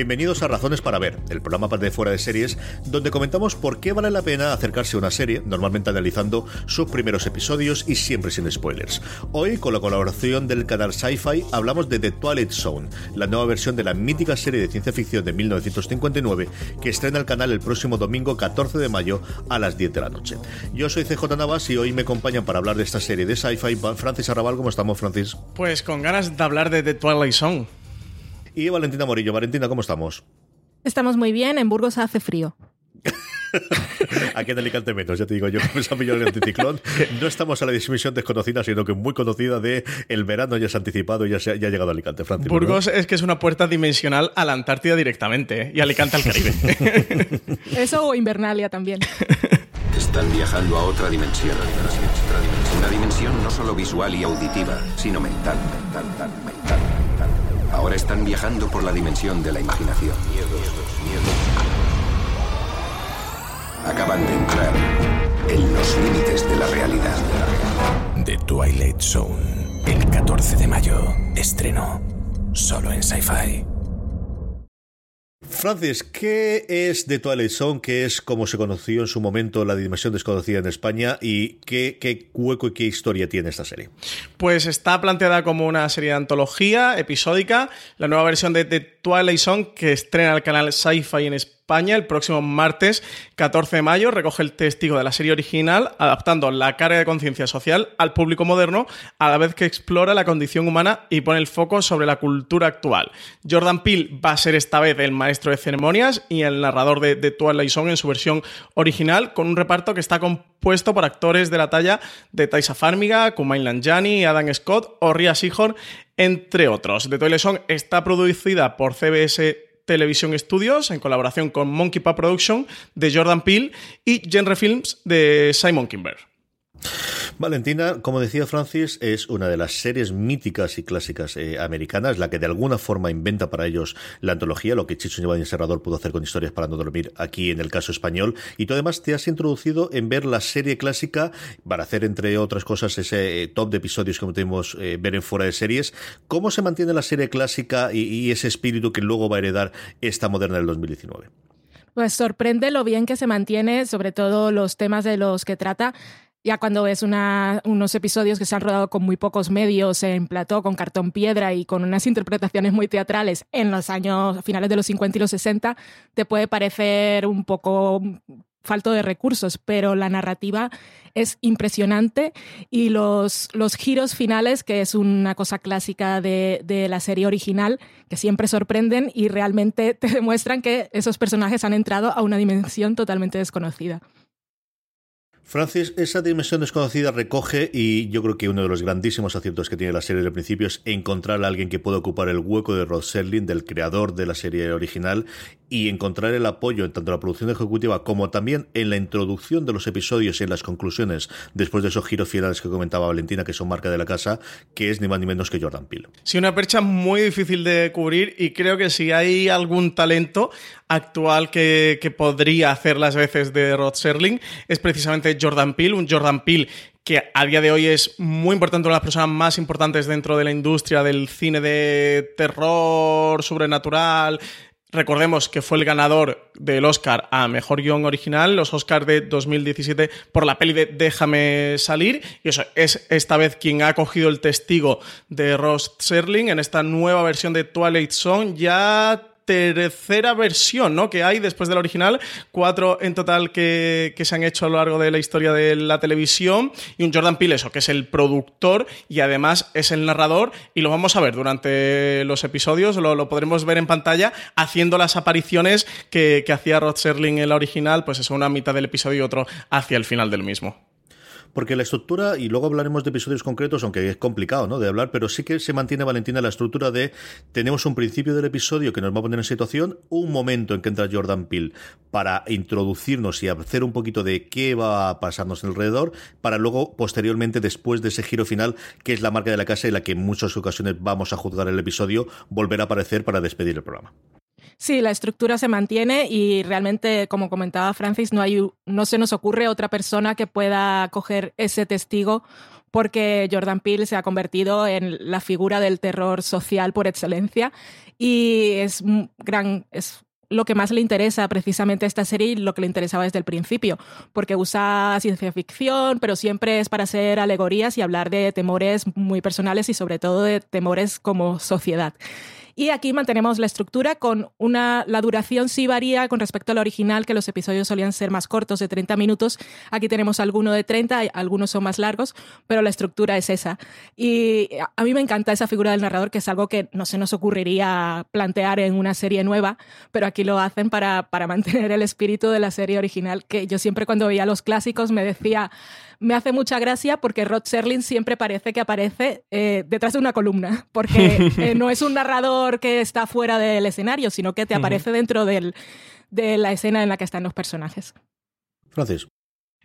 Bienvenidos a Razones para Ver, el programa de fuera de series, donde comentamos por qué vale la pena acercarse a una serie, normalmente analizando sus primeros episodios y siempre sin spoilers. Hoy, con la colaboración del canal Sci-Fi, hablamos de The Twilight Zone, la nueva versión de la mítica serie de ciencia ficción de 1959 que estrena el canal el próximo domingo 14 de mayo a las 10 de la noche. Yo soy CJ Navas y hoy me acompañan para hablar de esta serie de Sci-Fi Francis Arrabal. ¿Cómo estamos, Francis? Pues con ganas de hablar de The Twilight Zone y Valentina Morillo. Valentina, ¿cómo estamos? Estamos muy bien, en Burgos hace frío. Aquí en Alicante menos, ya te digo yo, con esa de anticiclón. No estamos a la dismisión desconocida, sino que muy conocida de el verano ya se ha anticipado y ya, se ha, ya ha llegado a Alicante, Francis. Burgos es que es una puerta dimensional a la Antártida directamente ¿eh? y Alicante al Caribe. Eso o Invernalia también. Están viajando a otra dimensión. Una dimensión no solo visual y auditiva, sino mental, mental, mental. mental. Ahora están viajando por la dimensión de la imaginación. Acaban de entrar en los límites de la realidad. The Twilight Zone, el 14 de mayo, estreno, solo en Sci-Fi. Francis, ¿qué es The Twilight Zone? ¿Qué es como se conoció en su momento la dimensión desconocida en España? ¿Y qué, hueco y qué historia tiene esta serie? Pues está planteada como una serie de antología episódica, la nueva versión de The Twilight Zone que estrena el canal Sci-Fi en España El próximo martes 14 de mayo. Recoge el testigo de la serie original, adaptando la carga de conciencia social al público moderno, a la vez que explora la condición humana y pone el foco sobre la cultura actual. Jordan Peele va a ser esta vez el maestro de ceremonias y el narrador de, de Twilight Zone en su versión original, con un reparto que está compuesto por actores de la talla de Taisa Farmiga, Kumail Nanjiani, Adam Scott o Ria Seahorn, entre otros. The Twilight Zone está producida por CBS Television Studios en colaboración con Monkey Paw Production de Jordan Peele y Genre Films de Simon Kimber. Valentina, como decía Francis, es una de las series míticas y clásicas eh, americanas, la que de alguna forma inventa para ellos la antología, lo que Chicho Giovanni Serrador pudo hacer con historias para no dormir aquí en el caso español. Y tú además te has introducido en ver la serie clásica para hacer, entre otras cosas, ese eh, top de episodios que podemos eh, ver en fuera de series. ¿Cómo se mantiene la serie clásica y, y ese espíritu que luego va a heredar esta moderna del 2019? Pues sorprende lo bien que se mantiene, sobre todo los temas de los que trata ya cuando ves unos episodios que se han rodado con muy pocos medios en plató, con cartón piedra y con unas interpretaciones muy teatrales en los años finales de los 50 y los 60, te puede parecer un poco falto de recursos, pero la narrativa es impresionante y los, los giros finales, que es una cosa clásica de, de, la serie original, que siempre sorprenden y realmente te demuestran que esos personajes han entrado a una dimensión totalmente desconocida. Francis, esa dimensión desconocida recoge, y yo creo que uno de los grandísimos aciertos que tiene la serie del principio es encontrar a alguien que pueda ocupar el hueco de Rod Serling, del creador de la serie original, y encontrar el apoyo en tanto la producción ejecutiva como también en la introducción de los episodios y en las conclusiones después de esos giros finales que comentaba Valentina, que son marca de la casa, que es ni más ni menos que Jordan Peele. Sí, una percha muy difícil de cubrir y creo que si hay algún talento actual que, que podría hacer las veces de Rod Serling es precisamente Jordan Peele, un Jordan Peele que a día de hoy es muy importante, una de las personas más importantes dentro de la industria del cine de terror, sobrenatural, Recordemos que fue el ganador del Oscar a Mejor Guión Original, los Oscars de 2017, por la peli de Déjame salir. Y eso es esta vez quien ha cogido el testigo de Ross Serling en esta nueva versión de Twilight Zone. Ya tercera versión ¿no? que hay después de la original, cuatro en total que, se han hecho a lo largo de la historia de la televisión, y un Jordan Peele, eso, que es el productor y además es el narrador, y lo vamos a ver durante los episodios, lo, podremos ver en pantalla haciendo las apariciones que, que hacía Rod Serling en la original, pues es una mitad del episodio y otro hacia el final del mismo. Porque la estructura, y luego hablaremos de episodios concretos, aunque es complicado ¿no? de hablar, pero sí que se mantiene, Valentina, la estructura de tenemos un principio del episodio que nos va a poner en situación, un momento en que entra Jordan Peele para introducirnos y hacer un poquito de qué va a pasarnos alrededor, para luego, posteriormente, después de ese giro final, que es la marca de la casa y la que en muchas ocasiones vamos a juzgar el episodio, volver a aparecer para despedir el programa. Sí, la estructura se mantiene y realmente, como comentaba Francis, no, hay, no se nos ocurre otra persona que pueda coger ese testigo porque Jordan Peele se ha convertido en la figura del terror social por excelencia y es gran es lo que más le interesa precisamente a esta serie y lo que le interesaba desde el principio, porque usa ciencia ficción, pero siempre es para hacer alegorías y hablar de temores muy personales y sobre todo de temores como sociedad. Y aquí mantenemos la estructura con una. La duración sí varía con respecto al original, que los episodios solían ser más cortos, de 30 minutos. Aquí tenemos alguno de 30, algunos son más largos, pero la estructura es esa. Y a mí me encanta esa figura del narrador, que es algo que no se nos ocurriría plantear en una serie nueva, pero aquí lo hacen para, para mantener el espíritu de la serie original, que yo siempre cuando veía los clásicos me decía me hace mucha gracia porque Rod Serling siempre parece que aparece eh, detrás de una columna, porque eh, no es un narrador que está fuera del escenario, sino que te aparece dentro de la escena en la que están los personajes. Francis.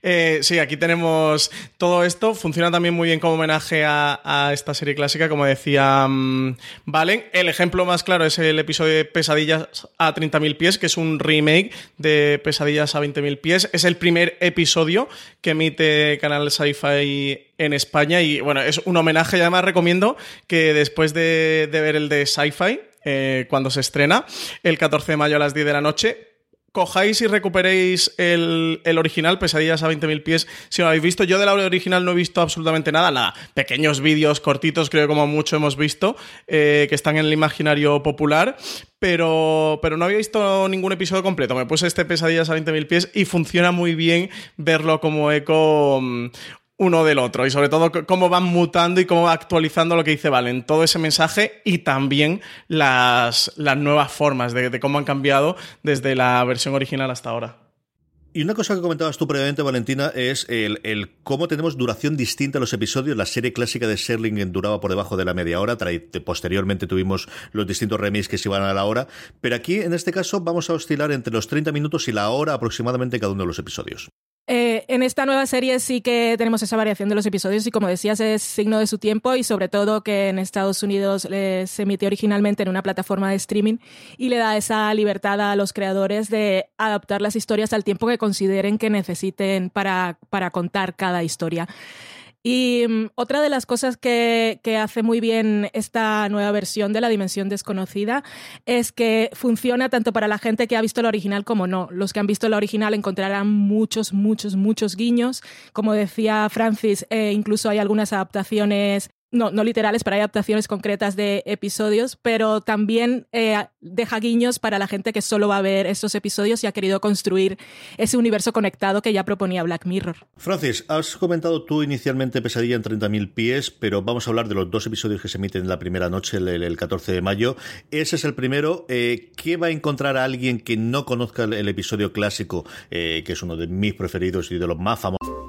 Eh, sí, aquí tenemos todo esto. Funciona también muy bien como homenaje a, esta serie clásica, como decía mm, Valen. El ejemplo más claro es el episodio de Pesadillas a 30.000 pies, que es un remake de Pesadillas a 20.000 pies. Es el primer episodio que emite Canal Sci-Fi en España y bueno, es un homenaje y además recomiendo que después de, ver el de Sci-Fi, eh, cuando se estrena, el 14 de mayo a las 10 de la noche, cojáis y recuperéis el, original, Pesadillas a 20.000 pies, si lo habéis visto. Yo de la original no he visto absolutamente nada, nada. Pequeños vídeos cortitos, creo que como mucho hemos visto, eh, que están en el imaginario popular. Pero, pero no había visto ningún episodio completo. Me puse este Pesadillas a 20.000 pies y funciona muy bien verlo como eco uno del otro y sobre todo cómo van mutando y cómo va actualizando lo que dice Valen, todo ese mensaje y también las, las nuevas formas de, cómo han cambiado desde la versión original hasta ahora. Y una cosa que comentabas tú previamente, Valentina, es el, cómo tenemos duración distinta a los episodios. La serie clásica de Serling duraba por debajo de la media hora. Posteriormente tuvimos los distintos remakes que se iban a la hora. Pero aquí, en este caso, vamos a oscilar entre los 30 minutos y la hora aproximadamente cada uno de los episodios. Eh, en esta nueva serie sí que tenemos esa variación de los episodios y como decías es signo de su tiempo y sobre todo que en Estados Unidos se emitió originalmente en una plataforma de streaming y le da esa libertad a los creadores de adaptar las historias al tiempo que consideren que necesiten para, para contar cada historia. Y mm, otra de las cosas que, hace muy bien esta nueva versión de la Dimensión Desconocida es que funciona tanto para la gente que ha visto la original como no. Los que han visto la original encontrarán muchos, muchos, muchos guiños. Como decía Francis, eh, incluso hay algunas adaptaciones no, no literales, pero hay adaptaciones concretas de episodios, pero también eh, deja guiños para la gente que solo va a ver estos episodios y ha querido construir ese universo conectado que ya proponía Black Mirror. Francis, has comentado tú inicialmente Pesadilla en 30.000 pies, pero vamos a hablar de los dos episodios que se emiten en la primera noche, el, 14 de mayo. Ese es el primero. Eh, ¿Qué va a encontrar a alguien que no conozca el, episodio clásico, eh, que es uno de mis preferidos y de los más famosos?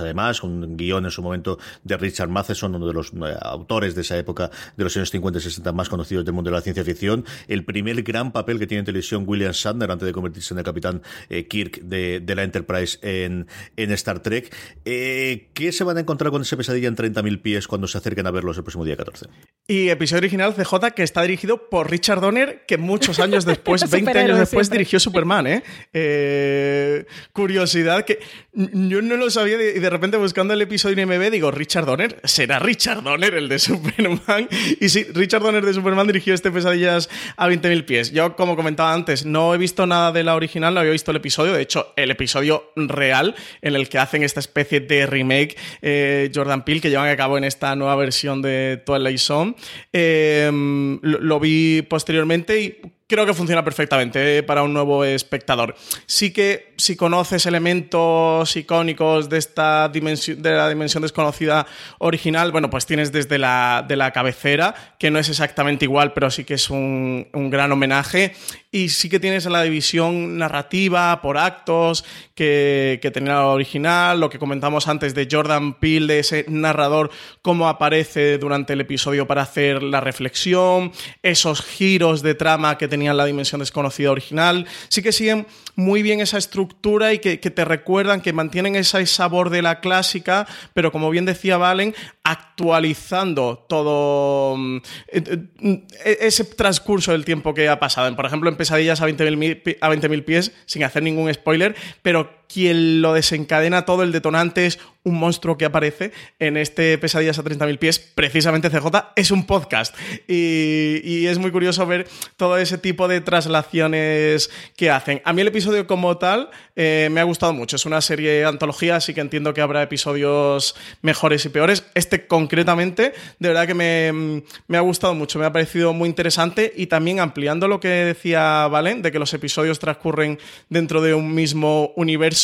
Además, un guion en su momento de Richard Matheson, uno de los eh, autores de esa época de los años 50 y 60 más conocidos del mundo de la ciencia ficción. El primer gran papel que tiene en televisión William Shatner antes de convertirse en el capitán eh, Kirk de, la Enterprise en, en Star Trek. Eh, ¿Qué se van a encontrar con esa pesadilla en 30.000 pies cuando se acerquen a verlos el próximo día 14? Y episodio original CJ que está dirigido por Richard Donner, que muchos años después, 20 años después, dirigió Superman. ¿eh? ¿eh? curiosidad que yo no lo sabía y de repente buscando el episodio en MB digo, Richard Donner, será Richard Donner el de Superman. Y sí, Richard Donner de Superman dirigió este Pesadillas a 20.000 pies. Yo, como comentaba antes, no he visto nada de la original, no había visto el episodio. De hecho, el episodio real en el que hacen esta especie de remake eh, Jordan Peele que llevan a cabo en esta nueva versión de Twilight Zone. Eh, lo, lo vi posteriormente y creo que funciona perfectamente eh, para un nuevo espectador. Sí que si conoces elementos icónicos de esta dimensión, de la dimensión desconocida original, bueno, pues tienes desde la, de la cabecera, que no es exactamente igual, pero sí que es un, un gran homenaje. Y sí que tienes la división narrativa por actos que, tenía la original, lo que comentamos antes de Jordan Peele, de ese narrador, cómo aparece durante el episodio para hacer la reflexión, esos giros de trama que tenían la dimensión desconocida original. Sí que siguen muy bien esa estructura y que, que te recuerdan, que mantienen ese sabor de la clásica, pero como bien decía Valen, actualizando todo mm, eh, eh, ese transcurso del tiempo que ha pasado. Por ejemplo, Pesadillas a 20.000 a 20 pies, sin hacer ningún spoiler, pero quien lo desencadena todo, el detonante es un monstruo que aparece en este Pesadillas a 30.000 pies, precisamente CJ, es un podcast. Y, es muy curioso ver todo ese tipo de traslaciones que hacen. A mí el episodio como tal eh, me ha gustado mucho. Es una serie de antología, así que entiendo que habrá episodios mejores y peores. Este concretamente, de verdad que me, me ha gustado mucho, me ha parecido muy interesante y también ampliando lo que decía Valen, de que los episodios transcurren dentro de un mismo universo,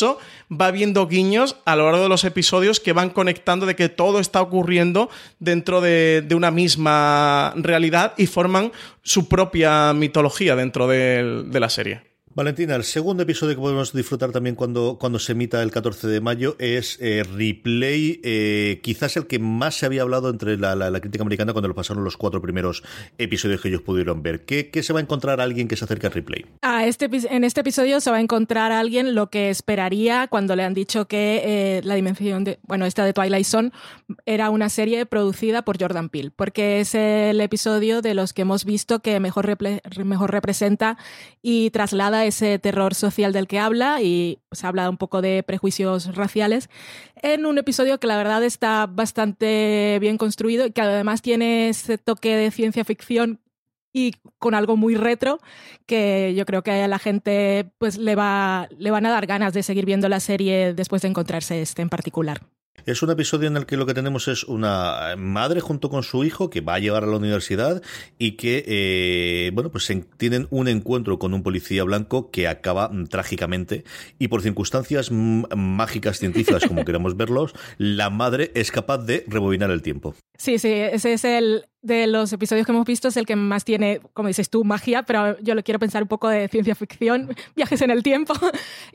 va viendo guiños a lo largo de los episodios que van conectando de que todo está ocurriendo dentro de, una misma realidad y forman su propia mitología dentro de la serie. Valentina, el segundo episodio que podemos disfrutar también cuando, cuando se emita el 14 de mayo es eh, Replay, eh, quizás el que más se había hablado entre la, crítica americana cuando lo pasaron los cuatro primeros episodios que ellos pudieron ver. ¿Qué, se va a encontrar alguien que se acerca a Replay? Ah, este, en este episodio se va a encontrar alguien lo que esperaría cuando le han dicho que eh, la dimensión de, bueno, esta de Twilight Zone era una serie producida por Jordan Peele, porque es el episodio de los que hemos visto que mejor, mejor representa y traslada ese terror social del que habla y se habla un poco de prejuicios raciales en un episodio que la verdad está bastante bien construido y que además tiene ese toque de ciencia ficción y con algo muy retro que yo creo que a la gente pues le va le van a dar ganas de seguir viendo la serie después de encontrarse este en particular. Es un episodio en el que lo que tenemos es una madre junto con su hijo que va a llevar a la universidad y que, eh, bueno, pues tienen un encuentro con un policía blanco que acaba mm, trágicamente y por circunstancias mágicas científicas, como queramos verlos, la madre es capaz de rebobinar el tiempo. Sí, sí, ese es el, de los episodios que hemos visto es el que más tiene, como dices tú, magia, pero yo lo quiero pensar un poco de ciencia ficción, viajes en el tiempo.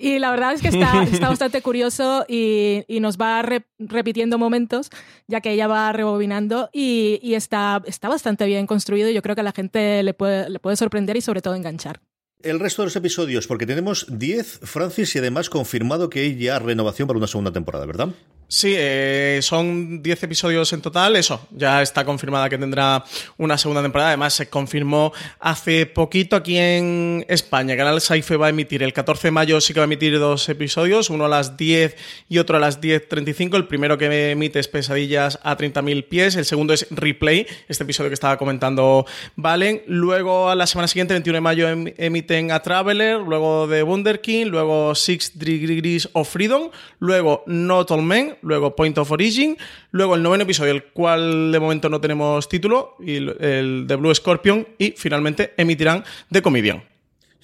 Y la verdad es que está, está bastante curioso y, nos va repitiendo momentos, ya que ella va rebobinando y, y, está, está bastante bien construido. Y yo creo que a la gente le puede, le puede sorprender y sobre todo enganchar. El resto de los episodios, porque tenemos 10, Francis, y además confirmado que hay ya renovación para una segunda temporada, ¿verdad? Sí, eh, son 10 episodios en total, eso, ya está confirmada que tendrá una segunda temporada, además se confirmó hace poquito aquí en España, Canal Saife va a emitir el 14 de mayo, sí que va a emitir dos episodios, uno a las 10 y otro a las 10.35, el primero que emite es Pesadillas a 30.000 pies, el segundo es Replay, este episodio que estaba comentando Valen, luego a la semana siguiente, 21 de mayo, em, emiten a Traveler, luego de Wunderkind, luego Six Degrees of Freedom, luego Not All Men, luego Point of Origin, luego el noveno episodio, el cual de momento no tenemos título, y el de Blue Scorpion, y finalmente emitirán The Comedian.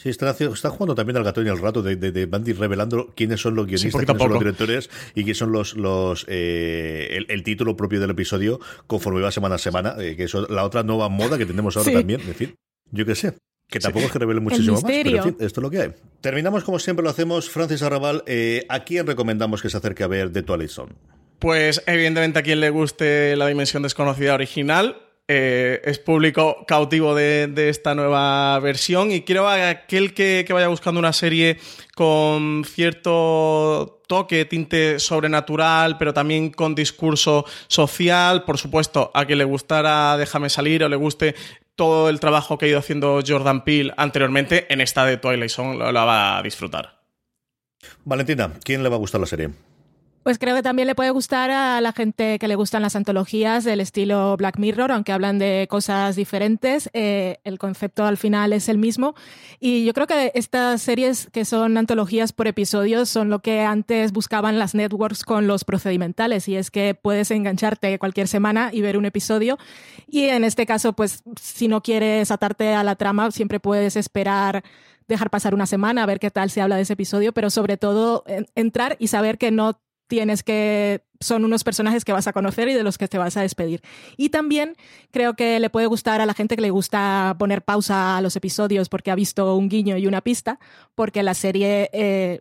Sí, está, jugando también al gato y al rato de, de, Bandy revelando quiénes son los guionistas, quiénes son los directores y quiénes son los, los eh, el, título propio del episodio conforme va semana a semana, eh, que eso la otra nueva moda que tenemos ahora también, en fin, yo qué sé. Que tampoco es que revele muchísimo más, pero en fin, esto es lo que hay. Terminamos como siempre lo hacemos, Francis Arrabal. Eh, ¿A quién recomendamos que se acerque a ver The Twilight Zone? Pues evidentemente a quien le guste la dimensión desconocida original, eh, es público cautivo de, esta nueva versión y quiero a aquel que, vaya buscando una serie con cierto toque, tinte sobrenatural, pero también con discurso social, por supuesto, a quien le gustara Déjame salir o le guste todo el trabajo que ha ido haciendo Jordan Peele anteriormente, en esta de Twilight Zone lo va a disfrutar. Valentina, ¿quién le va a gustar la serie? Pues creo que también le puede gustar a la gente que le gustan las antologías del estilo Black Mirror, aunque hablan de cosas diferentes. Eh, el concepto al final es el mismo. Y yo creo que estas series que son antologías por episodios son lo que antes buscaban las networks con los procedimentales. Y es que puedes engancharte cualquier semana y ver un episodio. Y en este caso, pues si no quieres atarte a la trama, siempre puedes esperar dejar pasar una semana, a ver qué tal se habla de ese episodio, pero sobre todo entrar y saber que no tienes que son unos personajes que vas a conocer y de los que te vas a despedir. Y también creo que le puede gustar a la gente que le gusta poner pausa a los episodios porque ha visto un guiño y una pista, porque la serie eh,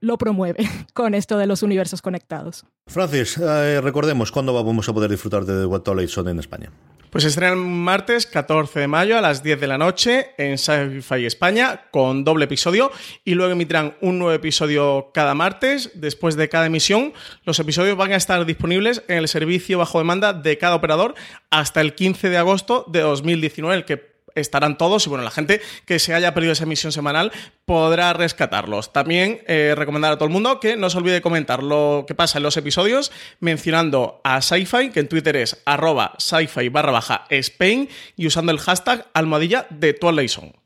lo promueve con esto de los universos conectados. Francis, eh, recordemos cuándo vamos a poder disfrutar de The What Son en España. Pues estrena martes 14 de mayo a las 10 de la noche en Sci-Fi España con doble episodio y luego emitirán un nuevo episodio cada martes. Después de cada emisión, los episodios van a estar disponibles en el servicio bajo demanda de cada operador hasta el 15 de agosto de 2019, el que estarán todos y bueno, la gente que se haya perdido esa emisión semanal podrá rescatarlos. También eh, recomendar a todo el mundo que no se olvide comentar lo que pasa en los episodios mencionando a Sci-Fi, que en Twitter es arroba sci-fi barra baja Spain y usando el hashtag almohadilla de Twilight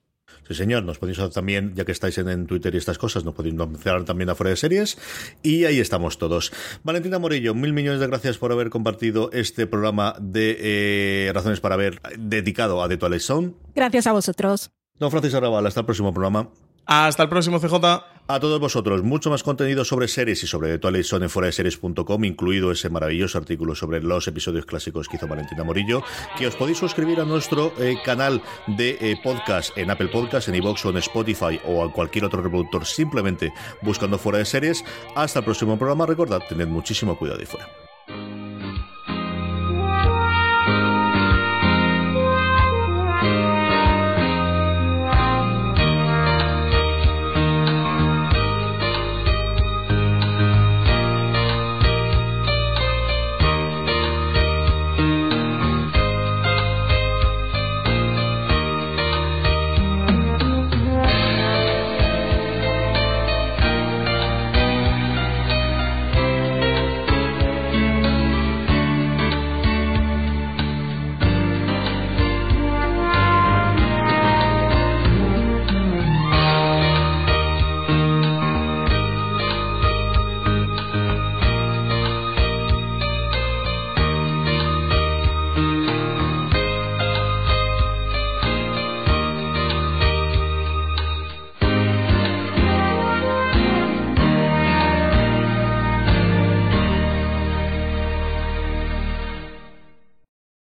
Sí, señor, nos podéis también, ya que estáis en, Twitter y estas cosas, nos podéis mencionar también afuera de series. Y ahí estamos todos. Valentina Morillo, mil millones de gracias por haber compartido este programa de eh, Razones para Ver dedicado a The Twilight Zone. Gracias a vosotros. Don Francisco Arrabal, hasta el próximo programa. Hasta el próximo CJ. A todos vosotros, mucho más contenido sobre series y sobre The Twilight Zone en fuera de series.com, incluido ese maravilloso artículo sobre los episodios clásicos que hizo Valentina Morillo, que os podéis suscribir a nuestro eh, canal de eh, podcast en Apple Podcast, en iVoox o en Spotify o a cualquier otro reproductor simplemente buscando fuera de series. Hasta el próximo programa, recordad, tened muchísimo cuidado y fuera.